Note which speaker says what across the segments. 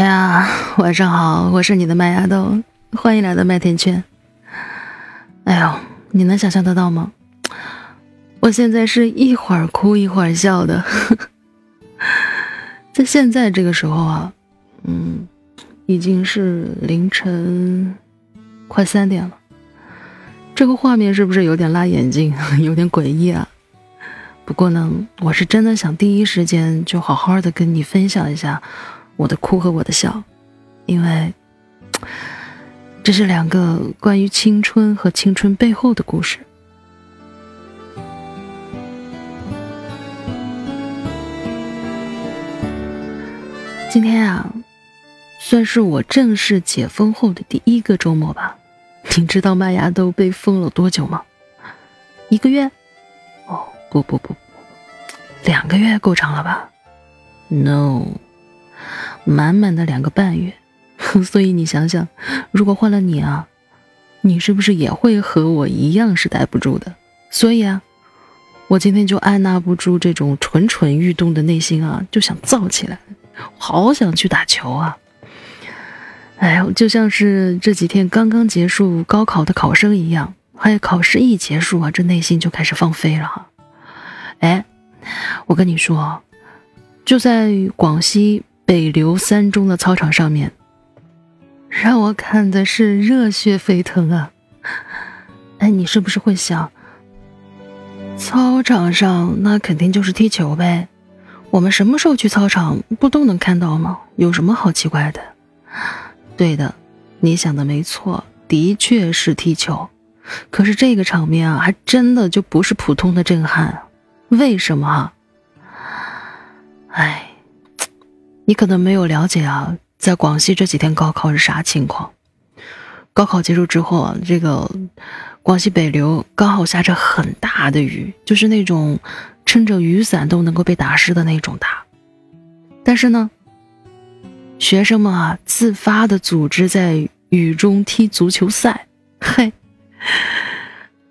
Speaker 1: 哎呀，晚上好，我是你的麦芽豆，欢迎来到麦田圈。哎呦，你能想象得到吗？我现在是一会儿哭一会儿笑的，在现在这个时候啊，嗯，已经是凌晨快三点了，这个画面是不是有点辣眼睛，有点诡异啊？不过呢，我是真的想第一时间就好好的跟你分享一下我的哭和我的笑，因为这是两个关于青春和青春背后的故事。今天啊，算是我正式解封后的第一个周末吧。你知道麦芽都被封了多久吗？一个月？哦，不不不。两个月够长了吧？No，满满的两个半月。所以你想想，如果换了你啊，你是不是也会和我一样是待不住的？所以啊，我今天就按捺不住这种蠢蠢欲动的内心啊，就想燥起来，好想去打球啊！哎呦，就像是这几天刚刚结束高考的考生一样，还有考试一结束啊，这内心就开始放飞了哈。哎。我跟你说，就在广西北流三中的操场上面，让我看的是热血沸腾啊！哎，你是不是会想，操场上那肯定就是踢球呗？我们什么时候去操场不都能看到吗？有什么好奇怪的？对的，你想的没错，的确是踢球。可是这个场面啊，还真的就不是普通的震撼。为什么？哎，你可能没有了解啊，在广西这几天高考是啥情况？高考结束之后啊，这个广西北流刚好下着很大的雨，就是那种撑着雨伞都能够被打湿的那种大。但是呢，学生们啊自发的组织在雨中踢足球赛，嘿，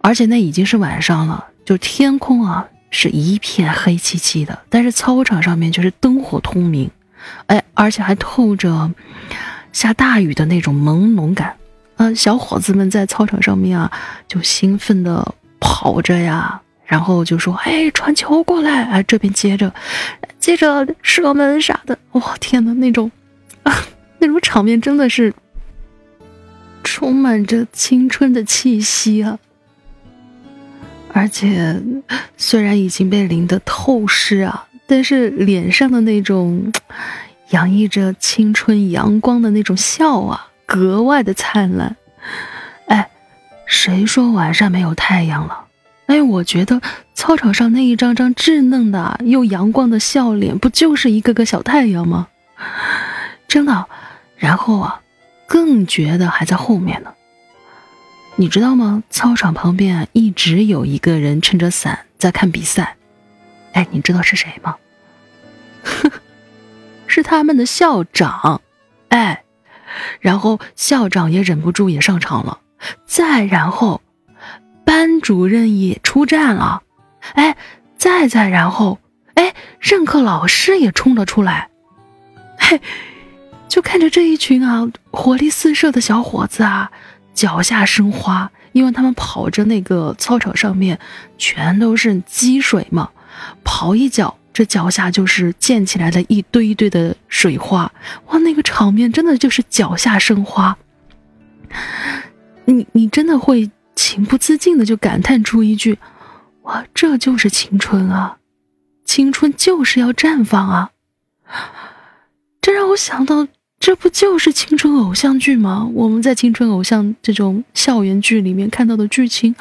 Speaker 1: 而且那已经是晚上了，就天空啊。是一片黑漆漆的，但是操场上面却是灯火通明，哎，而且还透着下大雨的那种朦胧感。啊，小伙子们在操场上面啊，就兴奋的跑着呀，然后就说：“哎，传球过来！”哎，这边接着，接着射门啥的。哇，天呐，那种啊，那种场面真的是充满着青春的气息啊！而且，虽然已经被淋得透湿啊，但是脸上的那种洋溢着青春阳光的那种笑啊，格外的灿烂。哎，谁说晚上没有太阳了？哎，我觉得操场上那一张张稚嫩的又阳光的笑脸，不就是一个个小太阳吗？真的。然后啊，更觉得还在后面呢。你知道吗？操场旁边，一直有一个人撑着伞在看比赛。哎，你知道是谁吗？是他们的校长。哎，然后校长也忍不住也上场了。再然后，班主任也出战了。哎，再再然后，哎，任课老师也冲了出来。嘿，就看着这一群啊，活力四射的小伙子啊。脚下生花，因为他们跑着那个操场上面全都是积水嘛，跑一脚，这脚下就是溅起来的一堆一堆的水花，哇，那个场面真的就是脚下生花。你你真的会情不自禁的就感叹出一句：哇，这就是青春啊，青春就是要绽放啊！这让我想到。这不就是青春偶像剧吗？我们在青春偶像这种校园剧里面看到的剧情，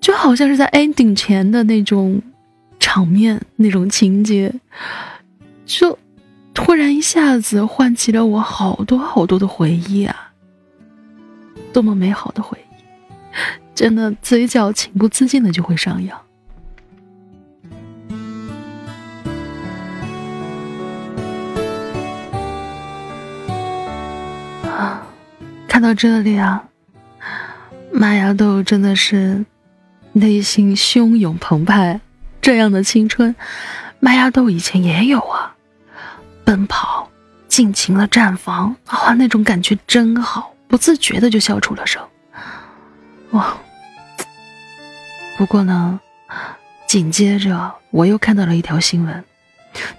Speaker 1: 就好像是在 ending 前的那种场面、那种情节，就突然一下子唤起了我好多好多的回忆啊！多么美好的回忆，真的嘴角情不自禁的就会上扬。看到这里啊，麦芽豆真的是内心汹涌澎湃。这样的青春，麦芽豆以前也有啊，奔跑、尽情的绽放，啊，那种感觉真好，不自觉的就笑出了声。哇！不过呢，紧接着我又看到了一条新闻，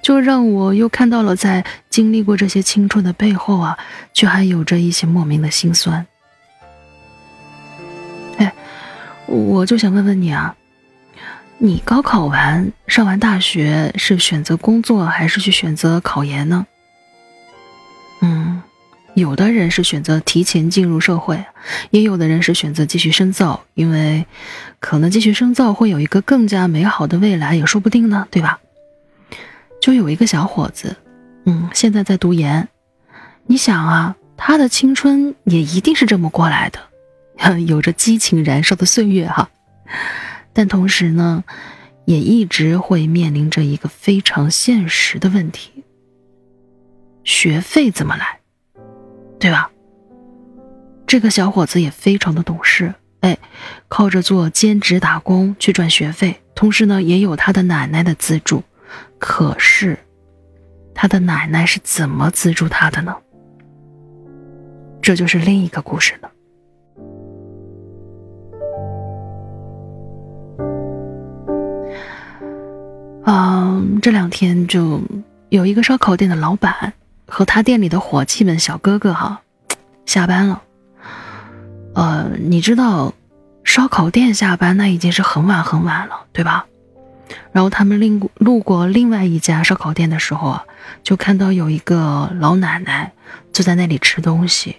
Speaker 1: 就让我又看到了在经历过这些青春的背后啊，却还有着一些莫名的心酸。哎，我就想问问你啊，你高考完上完大学是选择工作还是去选择考研呢？嗯。有的人是选择提前进入社会，也有的人是选择继续深造，因为可能继续深造会有一个更加美好的未来，也说不定呢，对吧？就有一个小伙子，嗯，现在在读研，你想啊，他的青春也一定是这么过来的，有着激情燃烧的岁月哈，但同时呢，也一直会面临着一个非常现实的问题：学费怎么来？对吧？这个小伙子也非常的懂事，哎，靠着做兼职打工去赚学费，同时呢也有他的奶奶的资助。可是，他的奶奶是怎么资助他的呢？这就是另一个故事了。嗯，这两天就有一个烧烤店的老板。和他店里的伙计们、小哥哥哈，下班了。呃，你知道，烧烤店下班那已经是很晚很晚了，对吧？然后他们另路过另外一家烧烤店的时候啊，就看到有一个老奶奶坐在那里吃东西，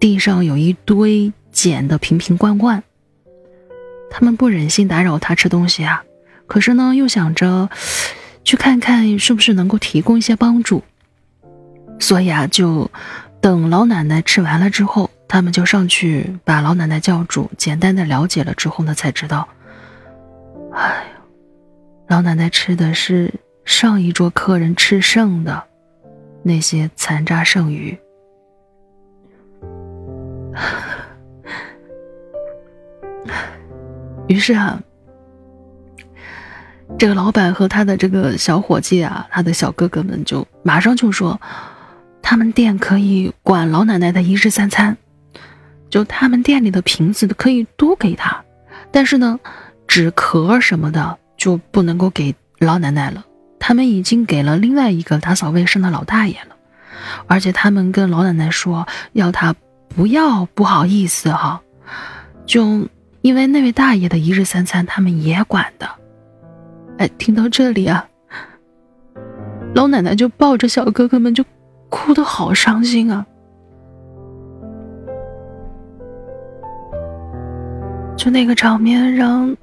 Speaker 1: 地上有一堆捡的瓶瓶罐罐。他们不忍心打扰她吃东西啊，可是呢，又想着去看看是不是能够提供一些帮助。所以啊，就等老奶奶吃完了之后，他们就上去把老奶奶叫住，简单的了解了之后呢，才知道，哎呀，老奶奶吃的是上一桌客人吃剩的那些残渣剩余。于是啊，这个老板和他的这个小伙计啊，他的小哥哥们就马上就说。他们店可以管老奶奶的一日三餐，就他们店里的瓶子可以多给她，但是呢，纸壳什么的就不能够给老奶奶了。他们已经给了另外一个打扫卫生的老大爷了，而且他们跟老奶奶说要他不要不好意思哈，就因为那位大爷的一日三餐他们也管的。哎，听到这里啊，老奶奶就抱着小哥哥们就。哭得好伤心啊！就那个场面，让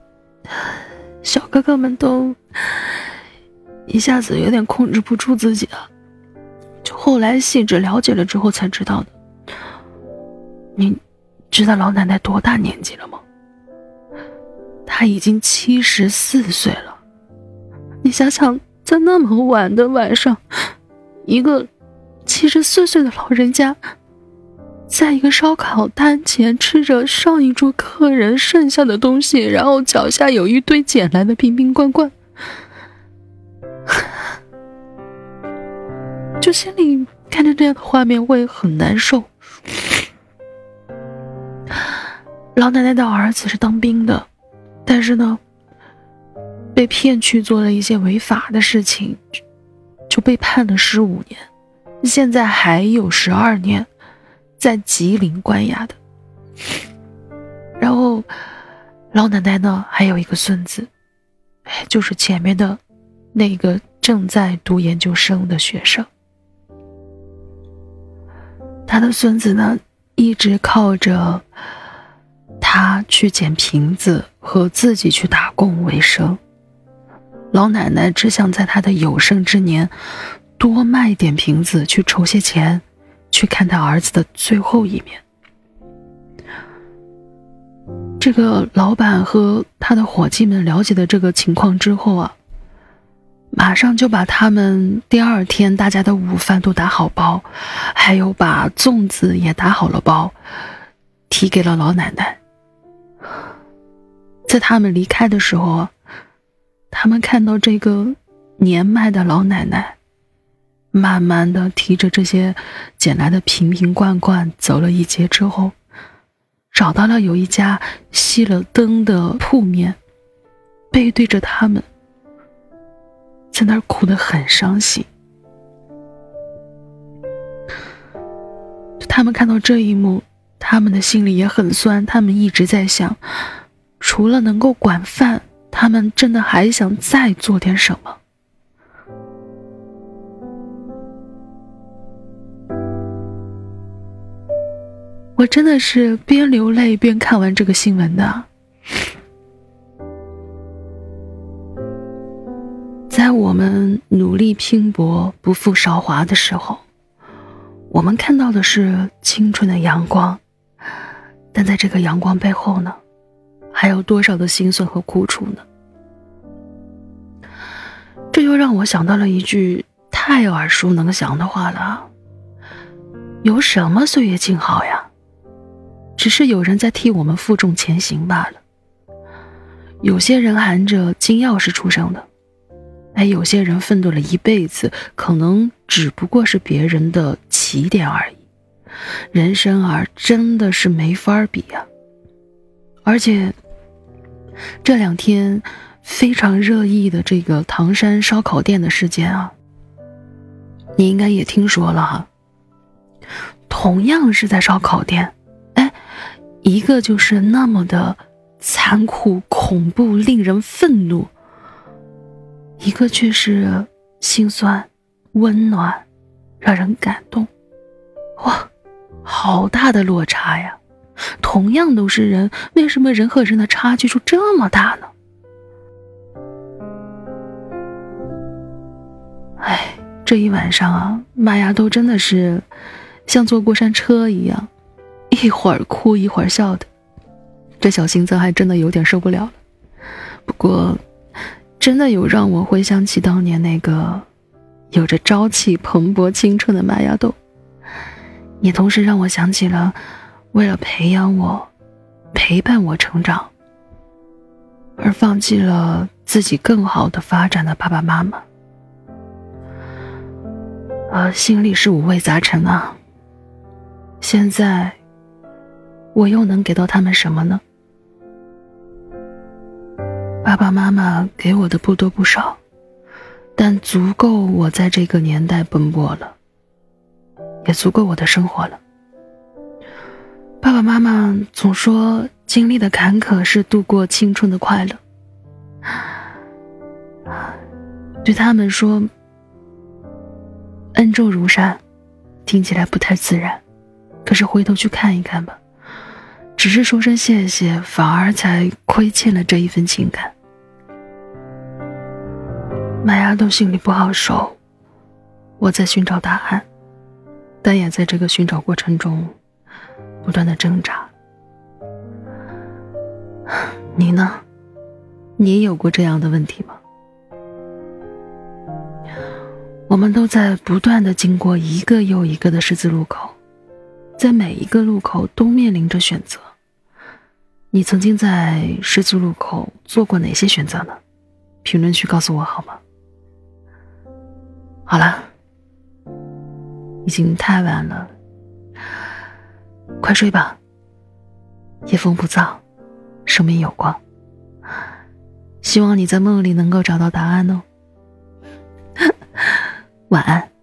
Speaker 1: 小哥哥们都一下子有点控制不住自己了。就后来细致了解了之后才知道的。你知道老奶奶多大年纪了吗？她已经七十四岁了。你想想，在那么晚的晚上，一个。七十四岁的老人家，在一个烧烤摊前吃着上一桌客人剩下的东西，然后脚下有一堆捡来的瓶瓶罐罐，就心里看着这样的画面会很难受。老奶奶的儿子是当兵的，但是呢，被骗去做了一些违法的事情，就被判了十五年。现在还有十二年，在吉林关押的。然后，老奶奶呢，还有一个孙子，就是前面的那个正在读研究生的学生。他的孙子呢，一直靠着他去捡瓶子和自己去打工为生。老奶奶只想在他的有生之年。多卖点瓶子，去筹些钱，去看他儿子的最后一面。这个老板和他的伙计们了解的这个情况之后啊，马上就把他们第二天大家的午饭都打好包，还有把粽子也打好了包，提给了老奶奶。在他们离开的时候，他们看到这个年迈的老奶奶。慢慢的提着这些捡来的瓶瓶罐罐走了一截之后，找到了有一家熄了灯的铺面，背对着他们，在那儿哭得很伤心。他们看到这一幕，他们的心里也很酸。他们一直在想，除了能够管饭，他们真的还想再做点什么。我真的是边流泪边看完这个新闻的。在我们努力拼搏、不负韶华的时候，我们看到的是青春的阳光，但在这个阳光背后呢，还有多少的心酸和苦楚呢？这又让我想到了一句太耳熟能详的话了：“有什么岁月静好呀？”只是有人在替我们负重前行罢了。有些人含着金钥匙出生的，哎，有些人奋斗了一辈子，可能只不过是别人的起点而已。人生啊，真的是没法比呀。而且这两天非常热议的这个唐山烧烤店的事件啊，你应该也听说了哈。同样是在烧烤店。哎一个就是那么的残酷、恐怖、令人愤怒；一个却是心酸、温暖，让人感动。哇，好大的落差呀！同样都是人，为什么人和人的差距就这么大呢？哎，这一晚上啊，玛雅都真的是像坐过山车一样。一会儿哭一会儿笑的，这小心脏还真的有点受不了。不过，真的有让我回想起当年那个有着朝气蓬勃青春的玛雅豆，也同时让我想起了为了培养我、陪伴我成长而放弃了自己更好的发展的爸爸妈妈。啊，心里是五味杂陈啊。现在。我又能给到他们什么呢？爸爸妈妈给我的不多不少，但足够我在这个年代奔波了，也足够我的生活了。爸爸妈妈总说经历的坎坷是度过青春的快乐，对他们说恩重如山，听起来不太自然，可是回头去看一看吧。只是说声谢谢，反而才亏欠了这一份情感。麦芽豆心里不好受，我在寻找答案，但也在这个寻找过程中不断的挣扎。你呢？你有过这样的问题吗？我们都在不断的经过一个又一个的十字路口。在每一个路口都面临着选择，你曾经在十字路口做过哪些选择呢？评论区告诉我好吗？好了，已经太晚了，快睡吧。夜风不燥，生命有光。希望你在梦里能够找到答案哦。晚安。